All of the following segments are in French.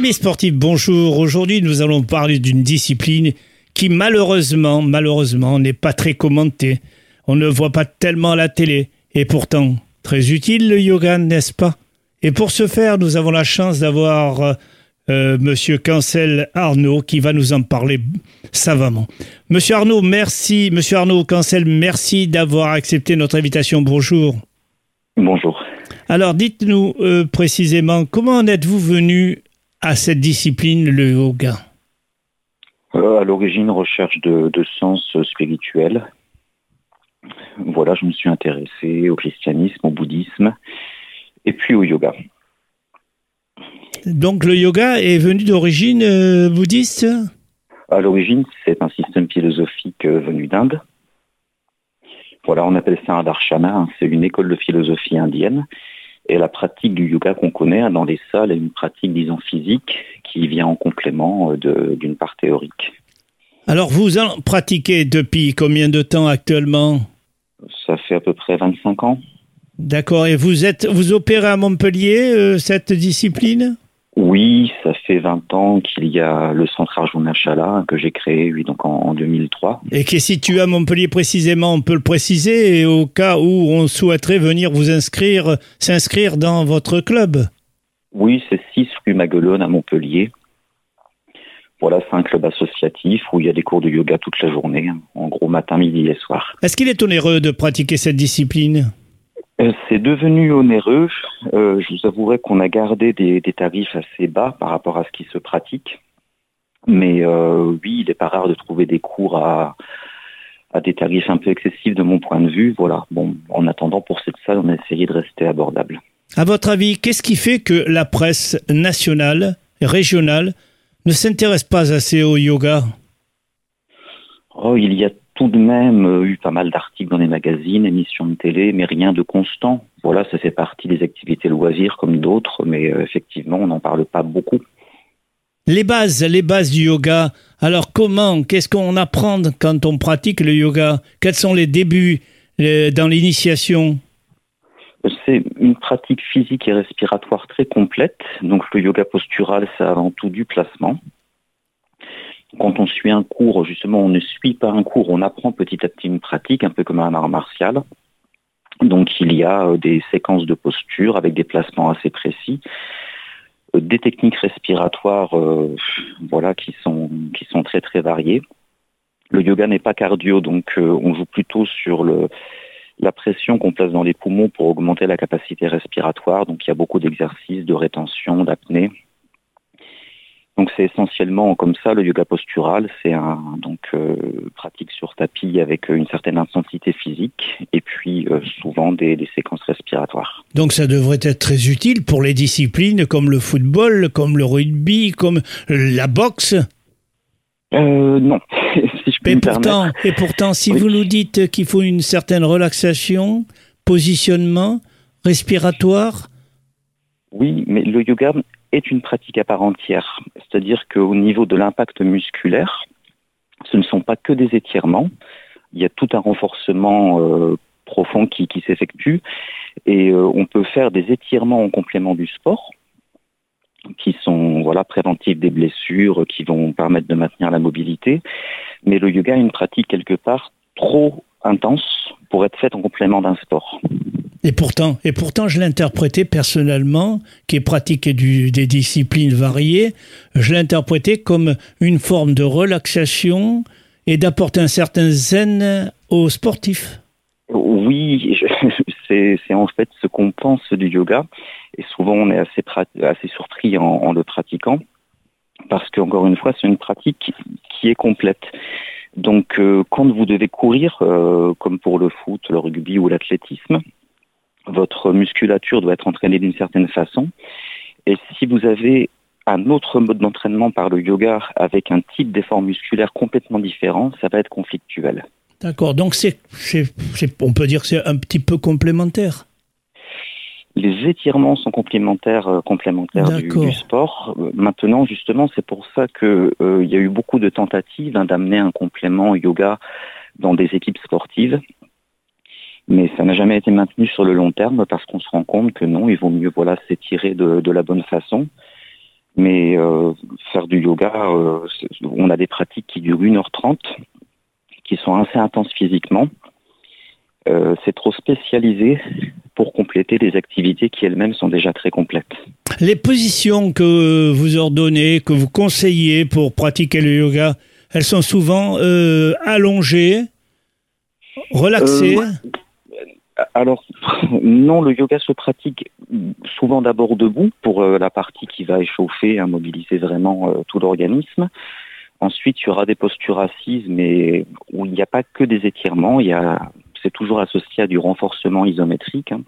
Amis sportifs, bonjour. Aujourd'hui, nous allons parler d'une discipline qui malheureusement, malheureusement, n'est pas très commentée. On ne voit pas tellement à la télé. Et pourtant, très utile le yoga, n'est-ce pas? Et pour ce faire, nous avons la chance d'avoir euh, euh, Monsieur Cancel Arnaud qui va nous en parler savamment. Monsieur Arnaud, merci. Monsieur Arnaud Cancel, merci d'avoir accepté notre invitation. Bonjour. Bonjour. Alors, dites-nous euh, précisément, comment en êtes-vous venu à cette discipline, le yoga? Euh, À l'origine, recherche de, de sens spirituel. Voilà, je me suis intéressé au christianisme, au bouddhisme et puis au yoga. Donc le yoga est venu d'origine euh, bouddhiste? À l'origine, c'est un système philosophique euh, venu d'Inde. Voilà, on appelle ça un darshana, hein. c'est une école de philosophie indienne. Et la pratique du yoga qu'on connaît hein, dans les salles est une pratique, disons, physique qui vient en complément euh, d'une part théorique. Alors vous en pratiquez depuis combien de temps actuellement? Ça fait à peu près 25 ans. D'accord, et vous êtes vous opérez à Montpellier cette discipline? Oui, ça fait 20 ans qu'il y a le centre Arjuna Chala que j'ai créé, oui, donc en, 2003. Et qui est situé à Montpellier précisément, on peut le préciser, et au cas où on souhaiterait venir vous inscrire, s'inscrire dans votre club. Oui, c'est 6 rue Maguelone à Montpellier. Voilà, c'est un club associatif où il y a des cours de yoga toute la journée, en gros matin, midi et soir. Est-ce qu'il est onéreux de pratiquer cette discipline? C'est devenu onéreux. Euh, je vous avouerai qu'on a gardé des, tarifs assez bas par rapport à ce qui se pratique. Mais euh, oui, il n'est pas rare de trouver des cours à, à des tarifs un peu excessifs de mon point de vue. Voilà. Bon, en attendant, pour cette salle, on a essayé de rester abordable. À votre avis, qu'est-ce qui fait que la presse nationale, régionale, ne s'intéresse pas assez au yoga? Oh, il y a tout de même euh, eu pas mal d'articles dans les magazines, émissions de télé, mais rien de constant. Voilà, ça fait partie des activités loisirs comme d'autres, mais euh, effectivement, on n'en parle pas beaucoup. Les bases, les bases du yoga. Alors comment, qu'est-ce qu'on apprend quand on pratique le yoga? Quels sont les débuts euh, dans l'initiation? C'est une pratique physique et respiratoire très complète. Donc le yoga postural, c'est avant tout du placement quand on suit un cours, justement, on ne suit pas un cours, on apprend petit à petit une pratique, un peu comme un art martial. Donc il y a euh, des séquences de posture avec des placements assez précis, euh, des techniques respiratoires, euh, voilà, qui sont qui sont très très variées. Le yoga n'est pas cardio, donc on joue plutôt sur la pression qu'on place dans les poumons pour augmenter la capacité respiratoire. Donc il y a beaucoup d'exercices de rétention, d'apnée. Donc c'est essentiellement comme ça le yoga postural, c'est un donc euh, pratique sur tapis avec une certaine intensité physique et puis euh, souvent des, séquences respiratoires. Donc ça devrait être très utile pour les disciplines comme le football, comme le rugby, comme la boxe. Euh, non, si je peux et pourtant, Et pourtant, si vous nous dites qu'il faut une certaine relaxation, positionnement, respiratoire. Oui, mais le yoga est une pratique à part entière. C'est-à-dire qu'au niveau de l'impact musculaire, ce ne sont pas que des étirements. Il y a tout un renforcement euh, profond qui, s'effectue et euh, on peut faire des étirements en complément du sport qui sont voilà préventifs des blessures, qui vont permettre de maintenir la mobilité. Mais le yoga est une pratique quelque part trop intense pour être faite en complément d'un sport. Et pourtant, et pourtant, je l'interprétais personnellement, qui est pratiqué des disciplines variées, je l'interprétais comme une forme de relaxation et d'apporter un certain zen aux sportifs. Oui, c'est en fait ce qu'on pense du yoga, et souvent on est assez, assez surpris en, le pratiquant, parce qu'encore une fois, c'est une pratique qui est complète. Donc, euh, quand vous devez courir, euh, comme pour le foot, le rugby ou l'athlétisme, votre musculature doit être entraînée d'une certaine façon. Et si vous avez un autre mode d'entraînement par le yoga avec un type d'effort musculaire complètement différent, ça va être conflictuel. D'accord, donc on peut dire que c'est un petit peu complémentaire. Les étirements sont complémentaires, euh, complémentaires du, sport. Euh, maintenant, justement, c'est pour ça qu'il euh, y a eu beaucoup de tentatives hein, d'amener un complément yoga dans des équipes sportives mais ça n'a jamais été maintenu sur le long terme parce qu'on se rend compte que non, il vaut mieux voilà s'étirer de, de, la bonne façon. Mais euh, faire du yoga, euh, on a des pratiques qui durent 1h30, qui sont assez intenses physiquement. Euh, c'est trop spécialisé pour compléter des activités qui elles-mêmes sont déjà très complètes. Les positions que vous ordonnez, que vous conseillez pour pratiquer le yoga, elles sont souvent allongées, relaxées alors, non, le yoga se pratique souvent d'abord debout pour euh, la partie qui va échauffer, et mobiliser vraiment euh, tout l'organisme. Ensuite, il y aura des postures assises, mais où il n'y a pas que des étirements. Il y a, toujours associé à du renforcement isométrique. Hein.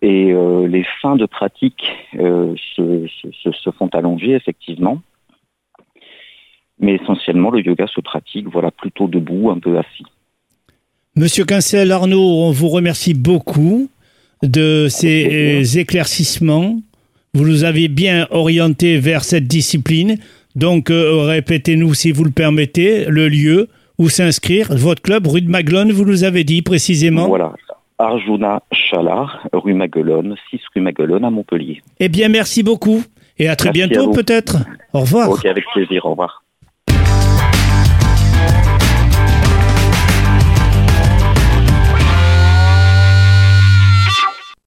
Et euh, les fins de pratique se, se, font allonger effectivement. Mais essentiellement, le yoga se pratique voilà plutôt debout, un peu assis. Monsieur Quincel, Arnaud, on vous remercie beaucoup de ces éclaircissements. Vous nous avez bien orienté vers cette discipline. Donc, euh, répétez-nous, si vous le permettez, le lieu où s'inscrire. Votre club, rue de Maglone, vous nous avez dit précisément. Voilà, Arjuna Chalar, rue Maguelone, 6 rue Maguelone à Montpellier. Eh bien, merci beaucoup. Et à très bientôt, peut-être. Au revoir. Ok, avec plaisir. Au revoir.